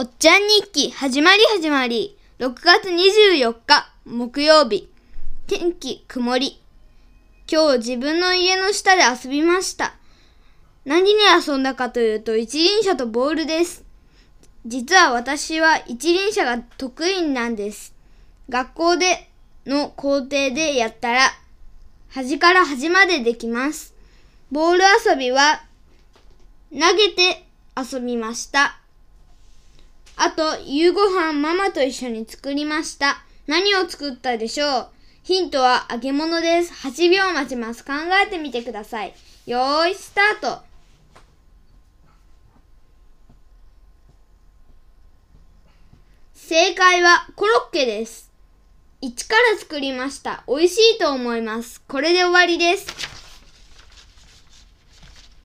おっちゃん日記始まり始まり。6月24日木曜日。天気曇り。今日自分の家の下で遊びました。何に遊んだかというと一輪車とボールです。実は私は一輪車が得意なんです。学校での校庭でやったら端から端までできます。ボール遊びは投げて遊びました。あと、夕ご飯ママと一緒に作りました。何を作ったでしょう？ヒントは揚げ物です。8秒待ちます。考えてみてください。よーい、スタート。正解はコロッケです。一から作りました。美味しいと思います。これで終わりです。